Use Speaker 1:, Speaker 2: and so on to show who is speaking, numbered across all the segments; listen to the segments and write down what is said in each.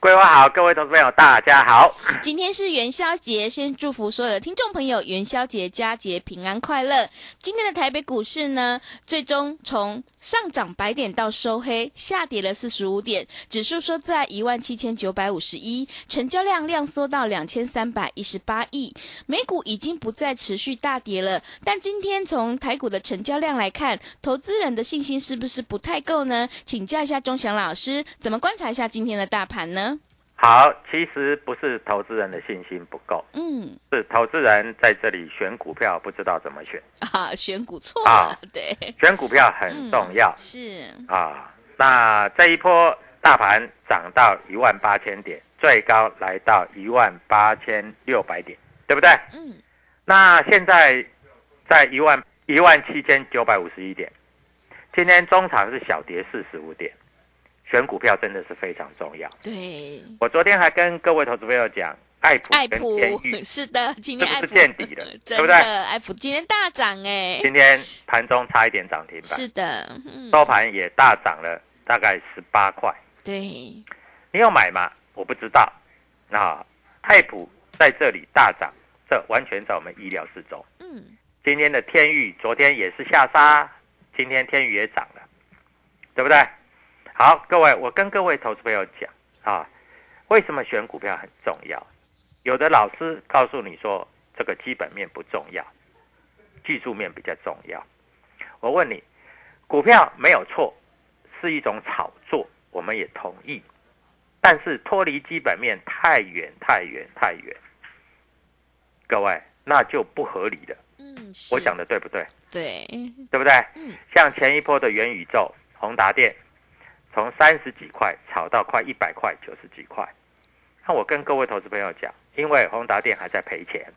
Speaker 1: 桂花好，各位投资朋友大家好。
Speaker 2: 今天是元宵节，先祝福所有的听众朋友元宵节佳节平安快乐。今天的台北股市呢，最终从上涨百点到收黑，下跌了四十五点，指数收在一万七千九百五十一，成交量量缩到两千三百一十八亿。美股已经不再持续大跌了，但今天从台股的成交量来看，投资人的信心是不是不太够呢？请教一下钟祥老师，怎么观察一下今天的大盘呢？
Speaker 1: 好，其实不是投资人的信心不够，
Speaker 2: 嗯，
Speaker 1: 是投资人在这里选股票不知道怎么选。
Speaker 2: 啊，选股错了，
Speaker 1: 啊
Speaker 2: 对，
Speaker 1: 选股票很重要、
Speaker 2: 是，
Speaker 1: 啊。那这一波大盘涨到一万八千点，最高来到一万八千六百点，对不对？
Speaker 2: 嗯，
Speaker 1: 那现在在一万一万七千九百五十一点，今天中场是小跌四十五点，选股票真的是非常重要。
Speaker 2: 对，
Speaker 1: 我昨天还跟各位投资朋友讲，爱普跟
Speaker 2: 爱普
Speaker 1: 天域
Speaker 2: 是的，今天爱普
Speaker 1: 是见底了
Speaker 2: 真
Speaker 1: 对不对
Speaker 2: 的，爱普今天大涨哎，
Speaker 1: 今天盘中差一点涨停板，
Speaker 2: 是的，嗯，
Speaker 1: 收盘也大涨了大概十八块。
Speaker 2: 对，
Speaker 1: 你有买吗？我不知道。啊，爱普在这里大涨，这完全在我们意料之中。
Speaker 2: 嗯，
Speaker 1: 今天的天域昨天也是下杀，今天天宇也涨了，对不对？好，各位，我跟各位投资朋友讲啊，为什么选股票很重要？有的老师告诉你说这个基本面不重要，技术面比较重要。我问你，股票没有错，是一种炒作，我们也同意。但是脱离基本面太远太远太远，各位那就不合理了。
Speaker 2: 嗯，
Speaker 1: 我讲的对不对？
Speaker 2: 对，
Speaker 1: 对不对？
Speaker 2: 嗯，
Speaker 1: 像前一波的元宇宙、宏达电，从三十几块炒到快一百块、九十几块。那我跟各位投资朋友讲，因为宏达电还在赔钱，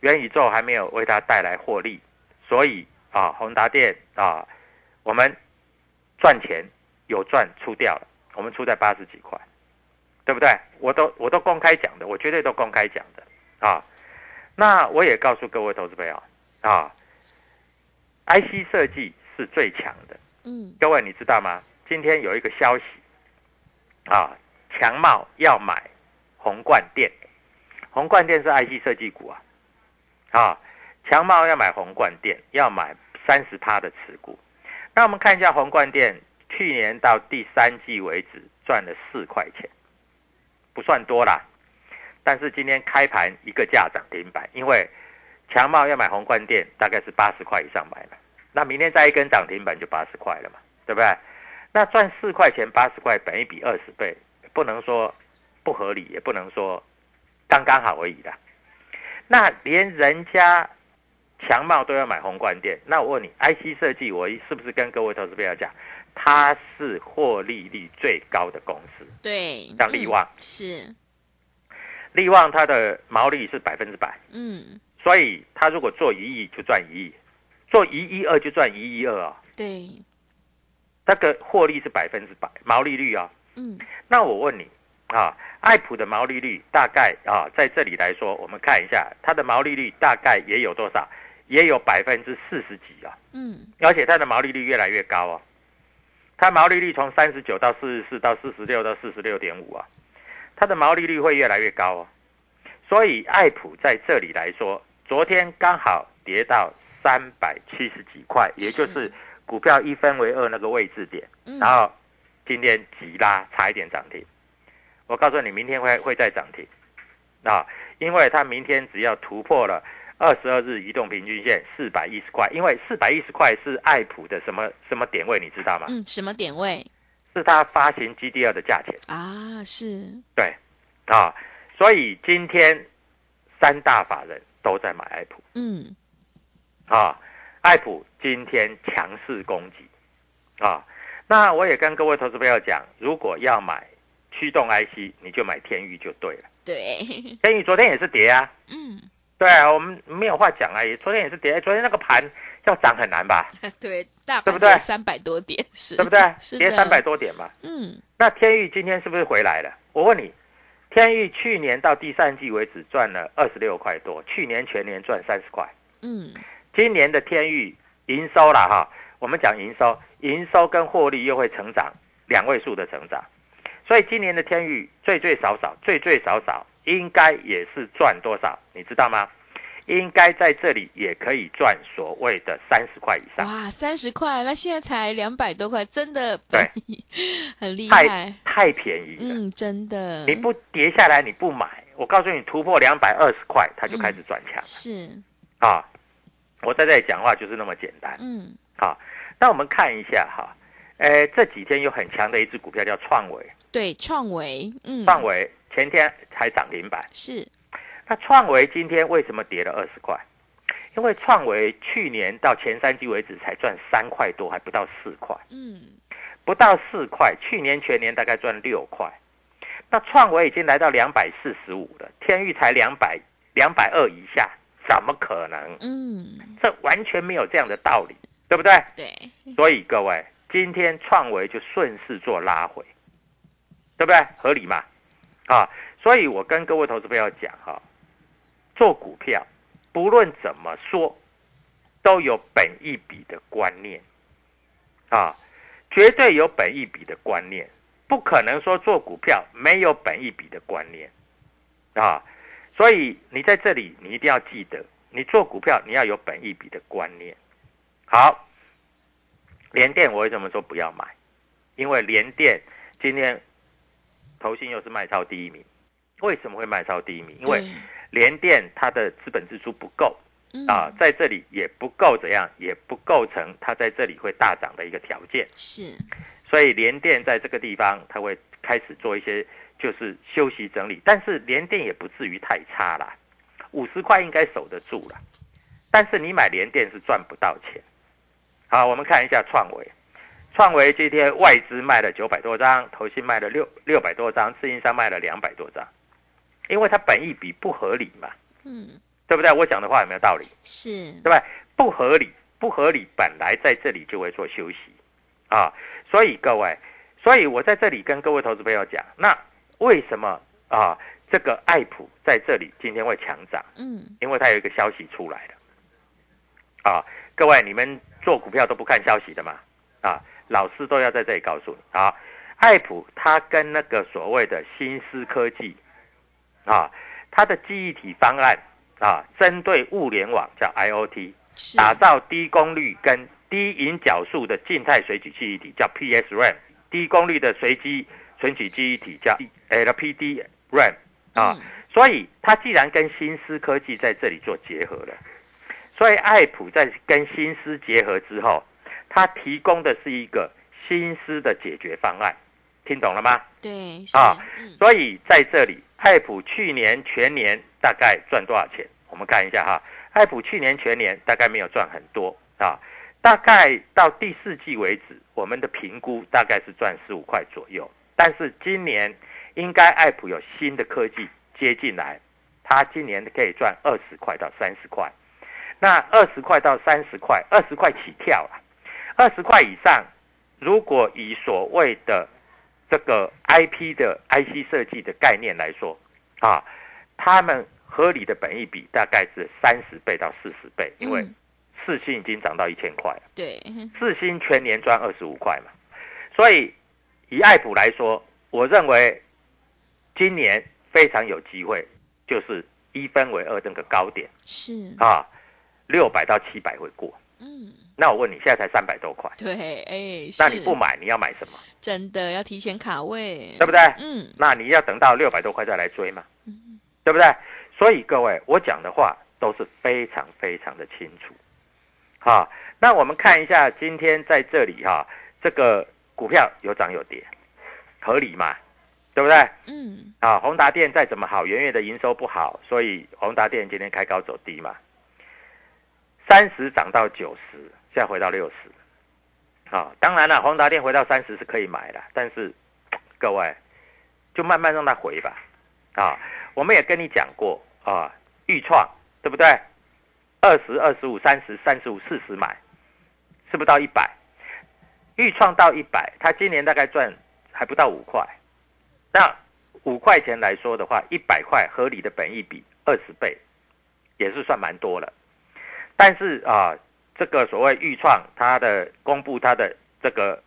Speaker 1: 元宇宙还没有为它带来获利，所以啊，宏达电啊，我们赚钱有赚出掉了，我们出在八十几块，对不对？我都我都公开讲的，我绝对都公开讲的啊。那我也告诉各位投资朋友啊，IC 设计是最强的。
Speaker 2: 嗯，
Speaker 1: 各位你知道吗？今天有一个消息啊，强茂要买宏冠电，宏冠电是 IC 设计股啊，啊，强茂要买宏冠电，要买三十趴的持股。那我们看一下宏冠电，去年到第三季为止赚了四块钱，不算多啦。但是今天开盘一个价涨停板，因为强茂要买宏冠电，大概是八十块以上买了。那明天再一根涨停板就八十块了嘛，对不对？那赚四块钱八十块，本一比二十倍，不能说不合理，也不能说刚刚好而已的。那连人家强茂都要买宏冠店，那我问你，IC 设计我是不是跟各位投资朋友讲，它是获利率最高的公司，
Speaker 2: 对，
Speaker 1: 像利旺
Speaker 2: 嗯是，
Speaker 1: 利旺它的毛利是百分之百，
Speaker 2: 嗯，
Speaker 1: 所以它如果做一亿就赚一亿，做一亿二就赚一亿二啊，
Speaker 2: 对，
Speaker 1: 那个获利是百分之百，毛利率啊。
Speaker 2: 嗯，
Speaker 1: 那我问你啊，爱普的毛利率大概啊，在这里来说，我们看一下它的毛利率大概也有多少，也有百分之四十几啊，
Speaker 2: 嗯，
Speaker 1: 而且它的毛利率越来越高哦。它毛利率从三十九到四十四到四十六到四十六点五啊，它的毛利率会越来越高哦。所以爱普在这里来说，昨天刚好跌到三百七十几块，也就是股票一分为二那个位置点，
Speaker 2: 嗯。
Speaker 1: 然后今天急拉，差一点涨停。我告诉你，明天会会再涨停。啊，因为它明天只要突破了二十二日移动平均线四百一十块，因为四百一十块是爱普的什么什么点位，你知道吗？
Speaker 2: 嗯，什么点位？
Speaker 1: 是它发行 GDR 的价钱，
Speaker 2: 啊？是，
Speaker 1: 对。啊，所以今天三大法人都在买爱普。
Speaker 2: 嗯，
Speaker 1: 啊，爱普今天强势攻击啊，那我也跟各位投资朋友讲，如果要买驱动 IC，你就买天域就对了。
Speaker 2: 对，
Speaker 1: 天宇昨天也是跌啊，
Speaker 2: 嗯，
Speaker 1: 对啊，我们没有话讲啊，也昨天也是跌，昨天那个盘要涨很难吧，
Speaker 2: 对，大
Speaker 1: 对不对
Speaker 2: 三百多点 是，
Speaker 1: 对不对？跌三百，多点嘛。
Speaker 2: 嗯，
Speaker 1: 那天域今天是不是回来了？我问你，天域去年到第三季为止赚了二十六块多，去年全年赚三十块，
Speaker 2: 嗯，
Speaker 1: 今年的天域营收了哈，我们讲营收，营收跟获利又会成长两位数的成长，所以今年的天域最最少少最最少少应该也是赚多少，你知道吗？应该在这里也可以赚所谓的三十块以上，
Speaker 2: 哇，三十块，那现在才两百多块，真的
Speaker 1: 对，
Speaker 2: 很厉害，
Speaker 1: 太便宜了。
Speaker 2: 嗯，真的，
Speaker 1: 你不跌下来，你不买，我告诉你，突破两百二十块，它就开始转强、
Speaker 2: 是，
Speaker 1: 啊！我在这里讲话就是那么简单
Speaker 2: 嗯，
Speaker 1: 啊。那我们看一下哈，呃，这几天有很强的一只股票叫创维，
Speaker 2: 对，创维，嗯，
Speaker 1: 创维前天才涨停板，
Speaker 2: 是，
Speaker 1: 那创维今天为什么跌了二十块？因为创维去年到前三季为止才赚三块多，还不到四块，
Speaker 2: 嗯，
Speaker 1: 不到四块，去年全年大概赚六块。那创维已经来到两百四十五了，天域才两百两百二以下，怎么可能？
Speaker 2: 嗯，
Speaker 1: 这完全没有这样的道理，对不对？
Speaker 2: 对，
Speaker 1: 所以各位，今天创维就顺势做拉回，对不对？合理嘛？啊，所以我跟各位投资朋友讲哈、做股票不论怎么说，都有本一笔的观念啊，绝对有本一笔的观念，不可能说做股票没有本一笔的观念啊。所以你在这里，你一定要记得，你做股票你要有本一笔的观念。好，联电我为什么说不要买？因为联电今天投信又是卖超第一名，为什么会卖超第一名？因为
Speaker 2: 对
Speaker 1: 联电它的资本支出不够
Speaker 2: 嗯
Speaker 1: 啊，在这里也不够怎样，也不构成它在这里会大涨的一个条件。
Speaker 2: 是，
Speaker 1: 所以联电在这个地方，它会开始做一些就是休息整理，但是连电也不至于太差啦，五十块应该守得住了。但是你买连电是赚不到钱。好，我们看一下创维，创维今天外资卖了九百多张，投信卖了六六百多张，自营商卖了两百多张，因为它本益比不合理嘛，
Speaker 2: 嗯，
Speaker 1: 对不对？我讲的话有没有道理？
Speaker 2: 是，
Speaker 1: 对吧？不合理，不合理，本来在这里就会做休息啊。所以各位，所以我在这里跟各位投资朋友讲，那为什么啊这个爱普在这里今天会强涨？
Speaker 2: 嗯，
Speaker 1: 因为它有一个消息出来了啊。各位，你们做股票都不看消息的嘛？啊，老师都要在这里告诉你啊。爱普它跟那个所谓的新思科技啊，它的记忆体方案啊，针对物联网叫 IOT，打造低功率跟低引角数的静态水取记忆体叫 PSRAM，低功率的随机存取记忆体叫 LPDRAM 啊。
Speaker 2: 嗯
Speaker 1: 所以它既然跟新思科技在这里做结合了，所以爱普在跟新思结合之后，它提供的是一个新思的解决方案，听懂了吗？
Speaker 2: 对，
Speaker 1: 啊，
Speaker 2: 嗯，
Speaker 1: 所以在这里，爱普去年全年大概赚多少钱？我们看一下哈，爱普去年全年大概没有赚很多啊，大概到第四季为止，我们的评估大概是赚十五块左右。但是今年应该爱普有新的科技接进来，它今年可以赚二十块到三十块。那二十块到三十块，二十块起跳啊，二十块以上，如果以所谓的这个 IP 的 IC 设计的概念来说，啊，他们合理的本益比大概是三十倍到四十倍，因为
Speaker 2: 嗯。
Speaker 1: 四星已经涨到一千块了，
Speaker 2: 对，
Speaker 1: 四星全年赚二十五块嘛，所以以爱普来说，我认为今年非常有机会，就是一分为二那个高点
Speaker 2: 是，
Speaker 1: 啊，六百到七百会过。
Speaker 2: 嗯，
Speaker 1: 那我问你，现在才三百多块，
Speaker 2: 对，哎，
Speaker 1: 那你不买，你要买什么？
Speaker 2: 真的要提前卡位，
Speaker 1: 对不对？
Speaker 2: 嗯，
Speaker 1: 那你要等到六百多块再来追嘛，对不对？所以各位，我讲的话都是非常非常的清楚。好，那我们看一下今天在这里哈、这个股票有涨有跌，合理嘛？对不对？
Speaker 2: 嗯，
Speaker 1: 啊，宏达电再怎么好，元月的营收不好，所以宏达电今天开高走低嘛。三十涨到九十，现在回到六十。啊，当然了，宏达电回到三十是可以买的，但是各位就慢慢让它回吧。啊，我们也跟你讲过啊，预创对不对？二十二十五、三十、三十五、四十买，是不是到一百？预创到一百，它今年大概赚还不到五块。那五块钱来说的话，一百块合理的本益比二十倍，也是算蛮多了。但是啊，这个所谓预创它的公布它的这个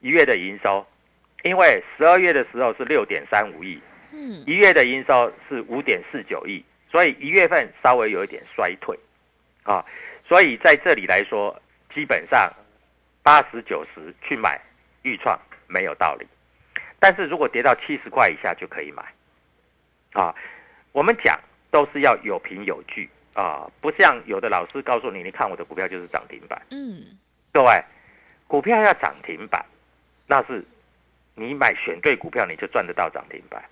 Speaker 1: 一月的营收，因为十二月的时候是六点三五亿，
Speaker 2: 嗯，
Speaker 1: 一月的营收是五点四九亿，所以一月份稍微有一点衰退，啊，所以在这里来说，基本上八十九十去买预创没有道理，但是如果跌到七十块以下就可以买，啊，我们讲都是要有凭有据。啊，不像有的老师告诉你，你看我的股票就是涨停板，
Speaker 2: 嗯，
Speaker 1: 各位，股票要涨停板，那是你买选对股票你就赚得到涨停板。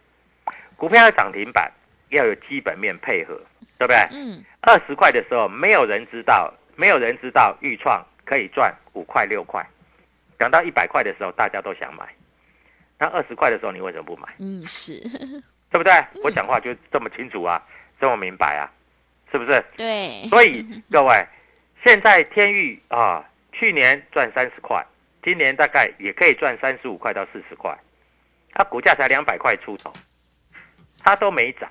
Speaker 1: 股票要涨停板，要有基本面配合，对不对？
Speaker 2: 嗯，
Speaker 1: 二十块的时候，没有人知道，没有人知道预创可以赚五块六块，涨到一百块的时候，大家都想买。那二十块的时候，你为什么不买？
Speaker 2: 嗯，是，
Speaker 1: 对不对？我讲话就这么清楚啊，这么明白啊，是不是？
Speaker 2: 对，
Speaker 1: 所以 各位，现在天域啊，去年赚三十块，今年大概也可以赚三十五块到四十块，它股价才两百块出头，它都没涨，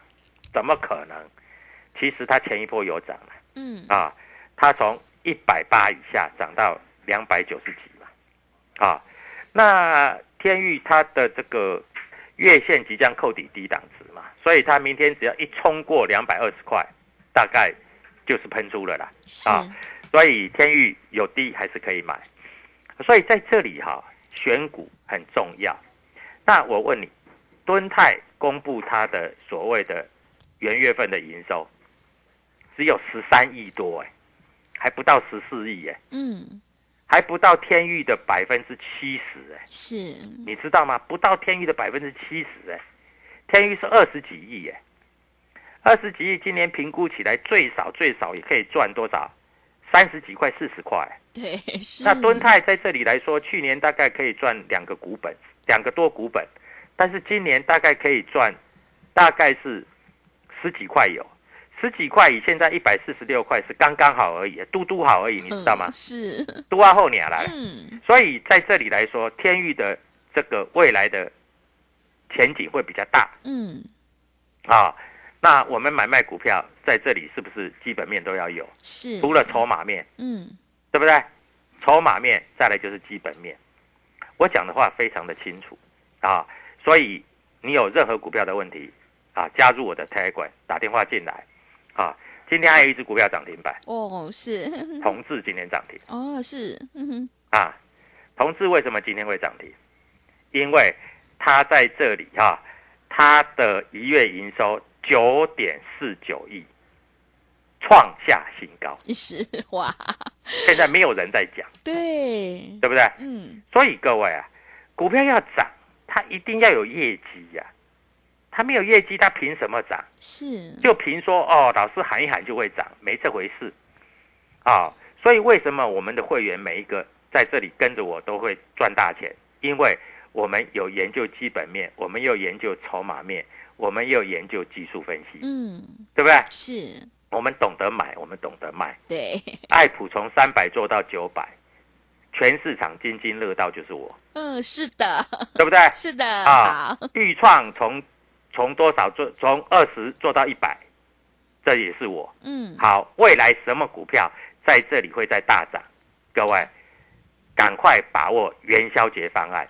Speaker 1: 怎么可能？其实它前一波有涨了
Speaker 2: 嗯，
Speaker 1: 啊，它从一百八以下涨到两百九十几嘛，啊，那天域它的这个月线即将扣底低档值嘛，所以它明天只要一冲过两百二十块，大概就是喷出了啦。啊所以天域有低还是可以买。所以在这里哈、选股很重要。那我问你，敦泰公布它的所谓的元月份的营收，只有十三亿多哎，还不到十四亿哎，
Speaker 2: 嗯，
Speaker 1: 还不到天域的百分之七十哎，
Speaker 2: 是，
Speaker 1: 你知道吗？不到天域的百分之七十哎，天域是二十几亿哎，二十几亿今年评估起来最少最少也可以赚多少？三十几块、四十块。
Speaker 2: 对，是，
Speaker 1: 那敦泰在这里来说，去年大概可以赚两个股本，两个多股本，但是今年大概可以赚，大概是十几块有，十几块以现在一百四十六块是刚刚好而已，嘟嘟好而已，你知道吗
Speaker 2: 嗯？是，
Speaker 1: 嘟啊后年来，
Speaker 2: 嗯，
Speaker 1: 所以在这里来说，天域的这个未来的前景会比较大
Speaker 2: 嗯，
Speaker 1: 啊。那我们买卖股票在这里是不是基本面都要有？
Speaker 2: 是，
Speaker 1: 除了筹码面，
Speaker 2: 嗯，
Speaker 1: 对不对？筹码面再来就是基本面。我讲的话非常的清楚啊，所以你有任何股票的问题啊，加入我的 Telegram，打电话进来啊。今天还有一只股票涨停板，
Speaker 2: 哦，是，
Speaker 1: 同志今天涨停
Speaker 2: 哦，是，嗯哼，
Speaker 1: 啊。同志为什么今天会涨停？因为它在这里啊，它的一月营收九点四九亿，创下新高。
Speaker 2: 是，哇，
Speaker 1: 现在没有人在讲，
Speaker 2: 对，
Speaker 1: 对不对？
Speaker 2: 嗯，
Speaker 1: 所以各位啊，股票要涨，它一定要有业绩呀、它没有业绩，它凭什么涨？
Speaker 2: 是，
Speaker 1: 就凭说哦，老师喊一喊就会涨，没这回事啊。所以为什么我们的会员每一个在这里跟着我都会赚大钱？因为我们有研究基本面，我们又研究筹码面，我们又研究技术分析，
Speaker 2: 嗯，
Speaker 1: 对不对？
Speaker 2: 是，
Speaker 1: 我们懂得买，我们懂得卖。
Speaker 2: 对，
Speaker 1: 爱普从三百做到九百，全市场津津乐道就是我，
Speaker 2: 嗯，是的，
Speaker 1: 对不对？
Speaker 2: 是的，
Speaker 1: 啊
Speaker 2: 好，
Speaker 1: 豫创从从多少做从二十做到一百，这也是我。
Speaker 2: 嗯，
Speaker 1: 好，未来什么股票在这里会再大涨？各位，赶快把握元宵节方案，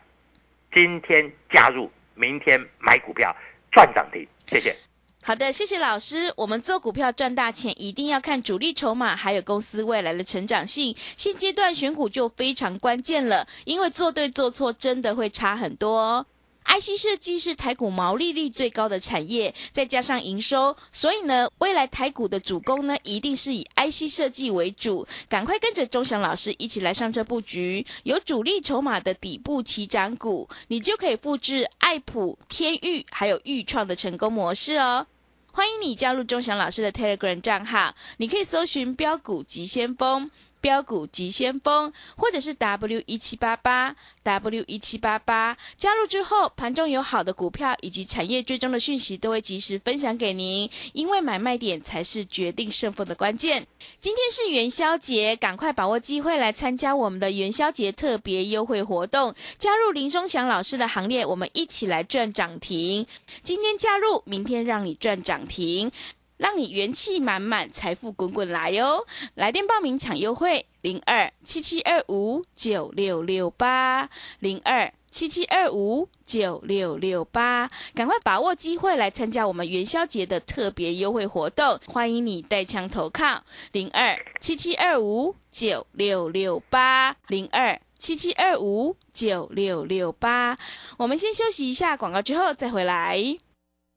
Speaker 1: 今天加入，明天买股票赚涨停。谢谢。
Speaker 2: 好的，谢谢老师。我们做股票赚大钱，一定要看主力筹码，还有公司未来的成长性。现阶段选股就非常关键了，因为做对做错真的会差很多哦。IC 设计是台股毛利率最高的产业，再加上营收，所以呢，未来台股的主攻呢，一定是以 IC 设计为主。赶快跟着钟祥老师一起来上车布局，有主力筹码的底部起涨股，你就可以复制爱普、天域还有豫创的成功模式哦。欢迎你加入钟祥老师的 Telegram 账号，你可以搜寻“标股急先锋”。标股急先锋，或者是 W 一七八八 W 一七八八，加入之后，盘中有好的股票以及产业追踪的讯息都会及时分享给您，因为买卖点才是决定胜负的关键。今天是元宵节，赶快把握机会来参加我们的元宵节特别优惠活动，加入林忠祥老师的行列，我们一起来赚涨停。今天加入，明天让你赚涨停。让你元气满满，财富滚滚来哟！来电报名抢优惠，零二七七二五九六六八，零二七七二五九六六八，赶快把握机会来参加我们元宵节的特别优惠活动，欢迎你带枪投靠，零二七七二五九六六八，零二七七二五九六六八。我们先休息一下广告，之后再回来。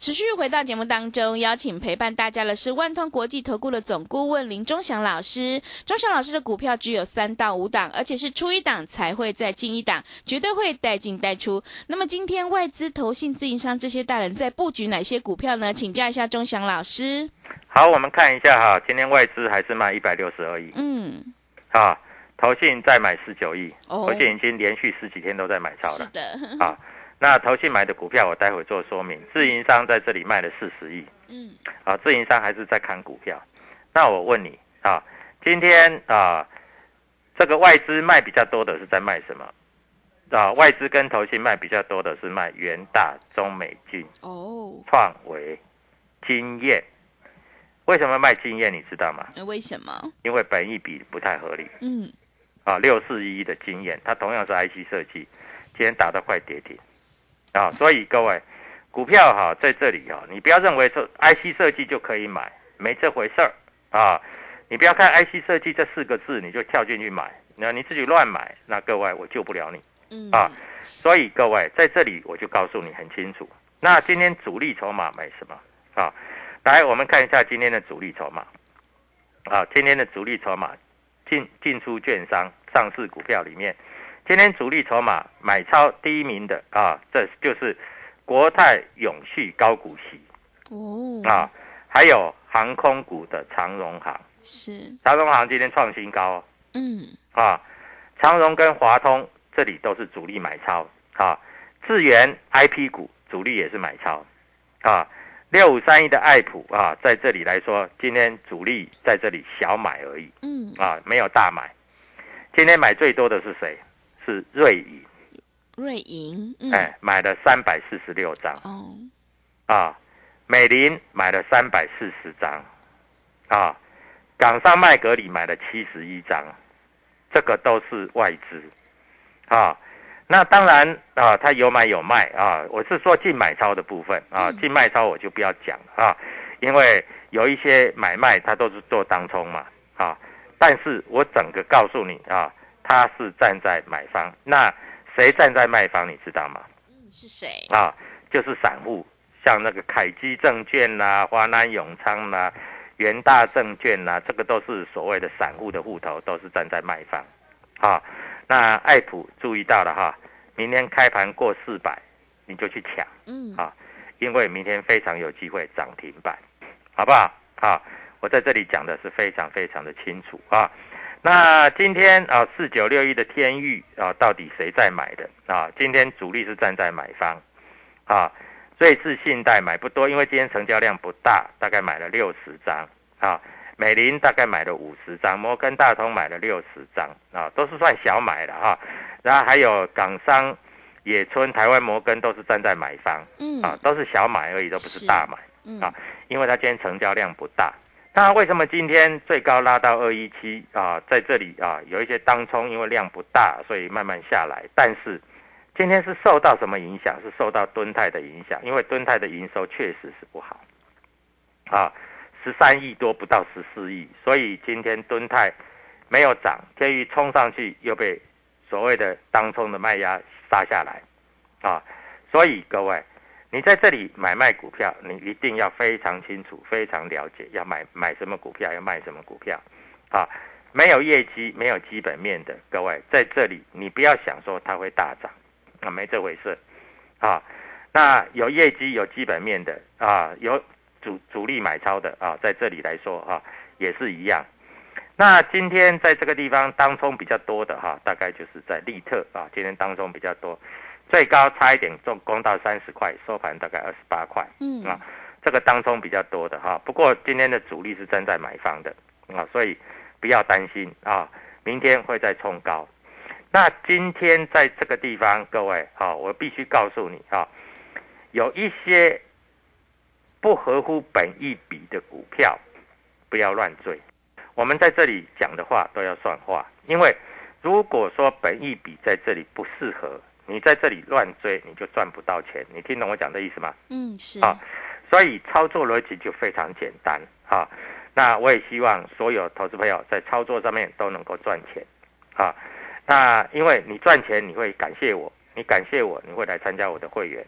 Speaker 2: 持续回到节目当中，邀请陪伴大家的是万通国际投顾的总顾问林忠祥老师。忠祥老师的股票只有三到五档，而且是出一档才会再进一档，绝对会带进带出。那么今天外资、投信、自营商这些大人在布局哪些股票呢？请教一下忠祥老师。
Speaker 1: 好，我们看一下哈，今天外资还是卖一百六十二亿，
Speaker 2: 嗯，
Speaker 1: 啊，投信再买十九亿，
Speaker 2: 哦
Speaker 1: 投信已经连续十几天都在买超了。
Speaker 2: 是的，
Speaker 1: 啊，那投信买的股票我待会做说明，自营商在这里卖了四十亿，
Speaker 2: 嗯，
Speaker 1: 啊，自营商还是在看股票。那我问你啊，今天啊，这个外资卖比较多的是在卖什么？啊，外资跟投信卖比较多的是卖元大、中美金、
Speaker 2: 哦，
Speaker 1: 创维、经验。为什么卖经验？你知道吗？
Speaker 2: 为什么？
Speaker 1: 因为本益比不太合理
Speaker 2: 嗯，
Speaker 1: 啊，六四一的经验，它同样是 IC 设计，今天打到快跌停啊，所以各位股票哈、在这里哈、你不要认为说 IC 设计就可以买，没这回事儿啊，你不要看 IC 设计这四个字你就跳进去买，那你自己乱买，那各位我救不了你。
Speaker 2: 嗯，
Speaker 1: 啊，所以各位在这里我就告诉你很清楚。那今天主力筹码买什么啊？来，我们看一下今天的主力筹码。啊，今天的主力筹码进进出券商上市股票里面，今天主力筹码买超第一名的啊，这就是国泰永续高股息。
Speaker 2: 哦，
Speaker 1: 啊，还有航空股的长荣航，
Speaker 2: 是，
Speaker 1: 长荣航今天创新高哦。
Speaker 2: 嗯，
Speaker 1: 啊，长荣跟华通这里都是主力买超。啊，智源 IP 股主力也是买超。啊，六五三一的爱普啊，在这里来说，今天主力在这里小买而已。
Speaker 2: 嗯，
Speaker 1: 啊，没有大买。今天买最多的是谁？是瑞银，
Speaker 2: 瑞银，嗯，
Speaker 1: 哎，买了三百四十六张
Speaker 2: 哦，
Speaker 1: 啊。美林买了三百四十张啊，港商麦格里买了七十一张，这个都是外资啊。那当然啊，它有买有卖啊。我是说净买超的部分啊，净卖超我就不要讲啊，因为有一些买卖它都是做当冲嘛啊。但是我整个告诉你啊，它是站在买方，那谁站在卖方，你知道吗？
Speaker 2: 是谁？
Speaker 1: 啊，就是散户，像那个凯基证券啦、华南永昌啦、元大证券啦，这个都是所谓的散户的户头，都是站在卖方。啊，那艾普注意到了哈，明天开盘过四百，你就去抢，
Speaker 2: 嗯，
Speaker 1: 啊因为明天非常有机会涨停板，好不好？啊，我在这里讲的是非常非常的清楚啊。那今天啊，四九六一的天域啊，到底谁在买的啊？今天主力是站在买方啊。瑞士信贷买不多，因为今天成交量不大，大概买了六十张啊。美林大概买了五十张，摩根大通买了六十张啊，都是算小买的哈、然后还有港商、野村、台湾摩根都是站在买方
Speaker 2: 嗯，
Speaker 1: 啊，都是小买而已，都不是
Speaker 2: 是
Speaker 1: 大买。
Speaker 2: 嗯
Speaker 1: 啊因为它今天成交量不大。那为什么今天最高拉到二一七啊？在这里啊，有一些当冲，因为量不大，所以慢慢下来。但是今天是受到什么影响？是受到敦泰的影响，因为敦泰的营收确实是不好啊，十三亿多不到十四亿，所以今天敦泰没有涨，天宇冲上去又被所谓的当冲的卖压杀下来啊，所以各位。你在这里买卖股票，你一定要非常清楚、非常了解，要买买什么股票，要卖什么股票，啊，没有业绩、没有基本面的，各位在这里你不要想说它会大涨，啊，没这回事，啊，那有业绩、有基本面的啊，有主主力买超的啊，在这里来说啊，也是一样。那今天在这个地方当中比较多的哈、大概就是在利特啊，今天当中比较多。最高差一点中攻到三十块，收盘大概二十八块。
Speaker 2: 嗯
Speaker 1: 啊，这个当中比较多的哈。不过今天的主力是站在买方的啊，所以不要担心啊，明天会再冲高。那今天在这个地方，各位啊，我必须告诉你啊，有一些不合乎本意比的股票，不要乱追。我们在这里讲的话都要算话，因为如果说本意比在这里不适合，你在这里乱追，你就赚不到钱。你听懂我讲的意思吗？
Speaker 2: 嗯，是，
Speaker 1: 啊所以操作逻辑就非常简单啊。那我也希望所有投资朋友在操作上面都能够赚钱啊。那因为你赚钱，你会感谢我，你感谢我，你会来参加我的会员。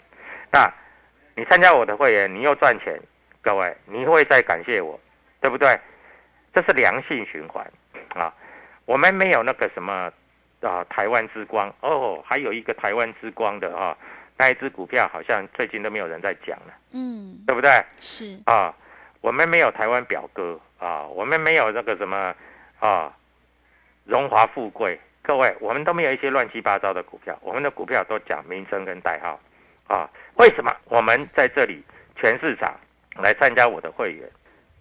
Speaker 1: 那你参加我的会员，你又赚钱，各位，你会再感谢我，对不对？这是良性循环啊。我们没有那个什么啊，台湾之光。哦，还有一个台湾之光的啊，那一只股票好像最近都没有人在讲了，
Speaker 2: 嗯，
Speaker 1: 对不对？
Speaker 2: 是，
Speaker 1: 啊，我们没有台湾表哥啊，我们没有那个什么啊，荣华富贵，各位，我们都没有一些乱七八糟的股票，我们的股票都讲名称跟代号。啊。为什么？我们在这里全市场来参加我的会员，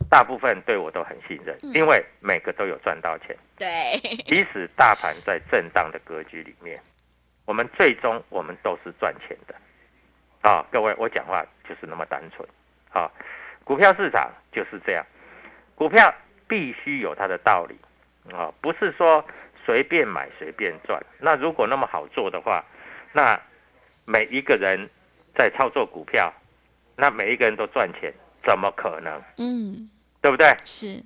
Speaker 1: 大部分对我都很信任，因为每个都有赚到钱。
Speaker 2: 对，
Speaker 1: 即使大盘在震荡的格局里面，我们最终我们都是赚钱的。啊，各位，我讲话就是那么单纯。啊，股票市场就是这样，股票必须有它的道理。啊，不是说随便买随便赚。那如果那么好做的话，那每一个人在操作股票，那每一个人都赚钱，怎么可能？
Speaker 2: 嗯，
Speaker 1: 对不对？
Speaker 2: 是，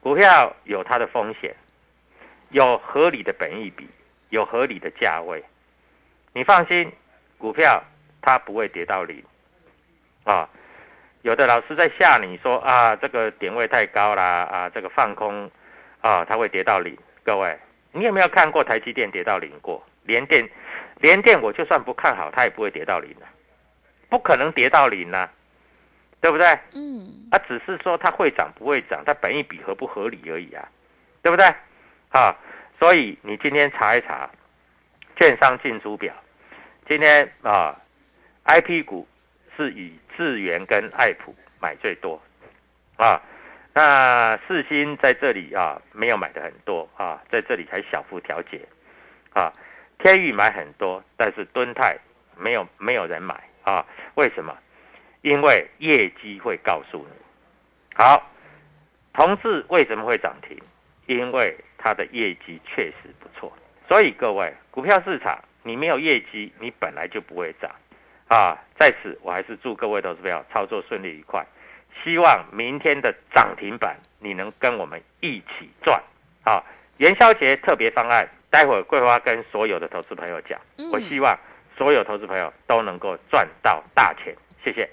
Speaker 1: 股票有它的风险，有合理的本益比，有合理的价位。你放心，股票它不会跌到零啊。有的老师在吓你说啊，这个点位太高啦，啊，这个放空啊，它会跌到零。各位，你有没有看过台积电跌到零过？联电，联电我就算不看好，它也不会跌到零的、不可能跌到零啊，对不对？
Speaker 2: 嗯，
Speaker 1: 啊，只是说它会涨不会涨，它本益比合不合理而已啊，对不对？啊，所以你今天查一查券商进出表，今天啊，I P 股是以智源跟爱普买最多啊。那四星在这里啊没有买的很多啊，在这里才小幅调节啊。天宇买很多，但是敦泰没有没有人买啊？为什么？因为业绩会告诉你。好，同志为什么会涨停？因为它的业绩确实不错。所以各位，股票市场你没有业绩，你本来就不会涨啊。在此，我还是祝各位投资朋友操作顺利愉快。希望明天的涨停板你能跟我们一起赚啊！元宵节特别方案，待会儿桂花跟所有的投资朋友讲。我希望所有投资朋友都能够赚到大钱，谢谢。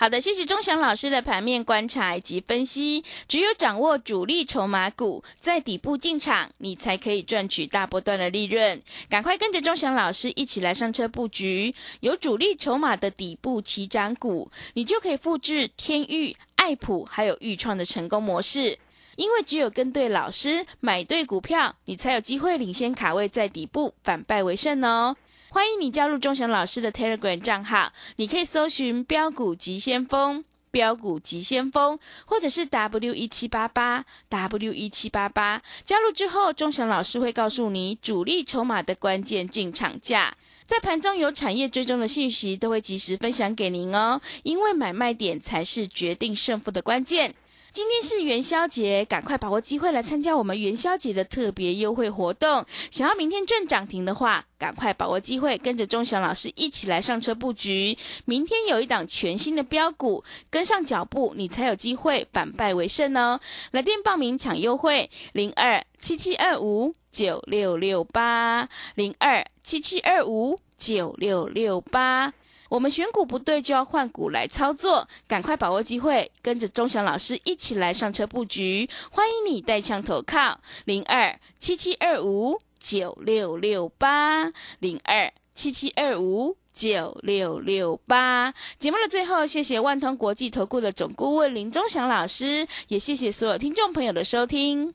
Speaker 2: 好的，谢谢钟祥老师的盘面观察以及分析。只有掌握主力筹码股，在底部进场，你才可以赚取大波段的利润。赶快跟着钟祥老师一起来上车布局，有主力筹码的底部起涨股，你就可以复制天域、爱普还有豫创的成功模式。因为只有跟对老师，买对股票，你才有机会领先卡位在底部，反败为胜哦。欢迎你加入钟祥老师的 Telegram 账号，你可以搜寻“标股急先锋”、“标股急先锋”，或者是 W 一七八八 W 一七八八。加入之后，钟祥老师会告诉你主力筹码的关键进场价，在盘中有产业追踪的信息，都会及时分享给您哦。因为买卖点才是决定胜负的关键。今天是元宵节，赶快把握机会来参加我们元宵节的特别优惠活动。想要明天赚涨停的话，赶快把握机会，跟着钟祥老师一起来上车布局。明天有一档全新的标股，跟上脚步，你才有机会反败为胜哦！来电报名抢优惠：零二七七二五九六六八零二七七二五九六六八。我们选股不对，就要换股来操作，赶快把握机会，跟着钟祥老师一起来上车布局。欢迎你带枪投靠零二七七二五九六六八零二七七二五九六六八。节目的最后，谢谢万通国际投顾的总顾问林钟祥老师，也谢谢所有听众朋友的收听。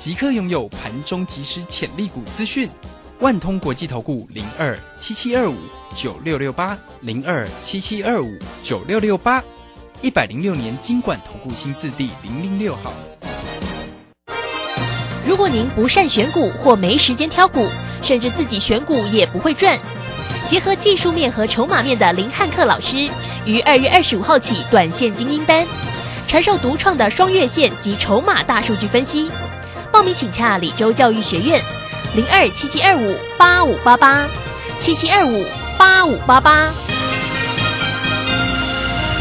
Speaker 3: 即刻拥有盘中即时潜力股资讯，万通国际投顾零二七七二五九六六八零二七七二五九六六八，一百零六年金管投顾新字第零零六号。
Speaker 4: 如果您不善选股或没时间挑股，甚至自己选股也不会赚，结合技术面和筹码面的林汉克老师，于二月二十五号起短线精英班，传授独创的双月线及筹码大数据分析。报名请洽李州教育学院，零二七七二五八五八八，七七二五八五八八。